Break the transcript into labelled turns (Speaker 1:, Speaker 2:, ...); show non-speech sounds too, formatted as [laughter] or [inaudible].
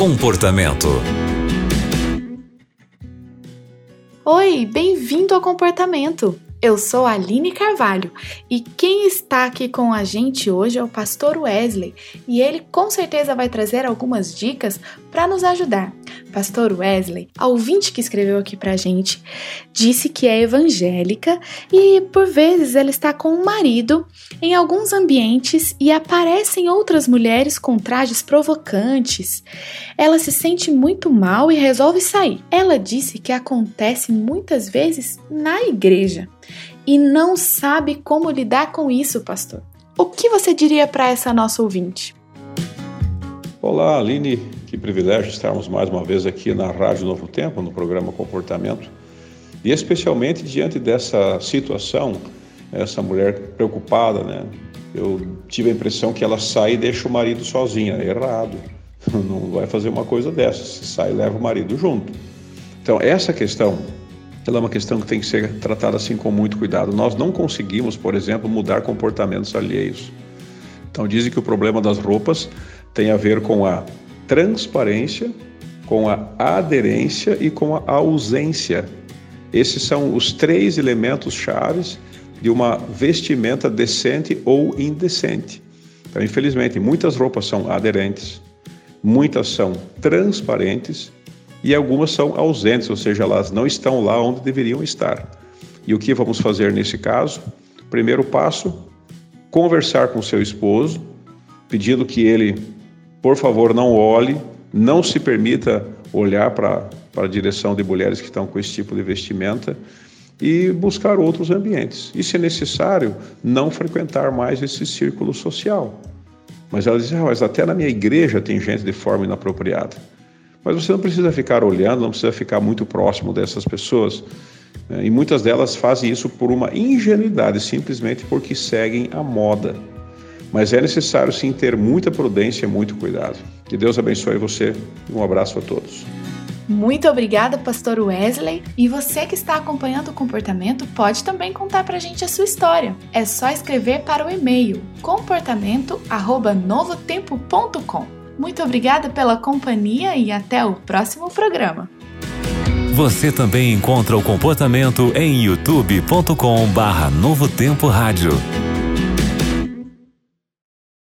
Speaker 1: Comportamento.
Speaker 2: Oi, bem-vindo ao Comportamento. Eu sou Aline Carvalho e quem está aqui com a gente hoje é o pastor Wesley e ele com certeza vai trazer algumas dicas para nos ajudar. Pastor Wesley, a ouvinte que escreveu aqui pra gente, disse que é evangélica e por vezes ela está com um marido em alguns ambientes e aparecem outras mulheres com trajes provocantes. Ela se sente muito mal e resolve sair. Ela disse que acontece muitas vezes na igreja e não sabe como lidar com isso, pastor. O que você diria para essa nossa ouvinte?
Speaker 3: Olá, Aline, que privilégio estarmos mais uma vez aqui na Rádio Novo Tempo, no programa Comportamento. E especialmente diante dessa situação, essa mulher preocupada, né? Eu tive a impressão que ela sai e deixa o marido sozinha. É errado. [laughs] Não vai fazer uma coisa dessa. Se sai, leva o marido junto. Então, essa questão, ela é uma questão que tem que ser tratada assim com muito cuidado. Nós não conseguimos, por exemplo, mudar comportamentos alheios. Então, dizem que o problema das roupas tem a ver com a transparência, com a aderência e com a ausência. Esses são os três elementos chaves de uma vestimenta decente ou indecente. Então, infelizmente, muitas roupas são aderentes, muitas são transparentes e algumas são ausentes, ou seja, elas não estão lá onde deveriam estar. E o que vamos fazer nesse caso? Primeiro passo: conversar com seu esposo, pedindo que ele por favor, não olhe, não se permita olhar para a direção de mulheres que estão com esse tipo de vestimenta e buscar outros ambientes. E, se necessário, não frequentar mais esse círculo social. Mas ela diz, ah, mas até na minha igreja tem gente de forma inapropriada. Mas você não precisa ficar olhando, não precisa ficar muito próximo dessas pessoas. Né? E muitas delas fazem isso por uma ingenuidade, simplesmente porque seguem a moda. Mas é necessário sim ter muita prudência e muito cuidado. Que Deus abençoe você. Um abraço a todos.
Speaker 2: Muito obrigada, Pastor Wesley. E você que está acompanhando o comportamento pode também contar para a gente a sua história. É só escrever para o e-mail comportamento@novotempo.com. Muito obrigada pela companhia e até o próximo programa.
Speaker 1: Você também encontra o comportamento em youtube.com/novotempo rádio.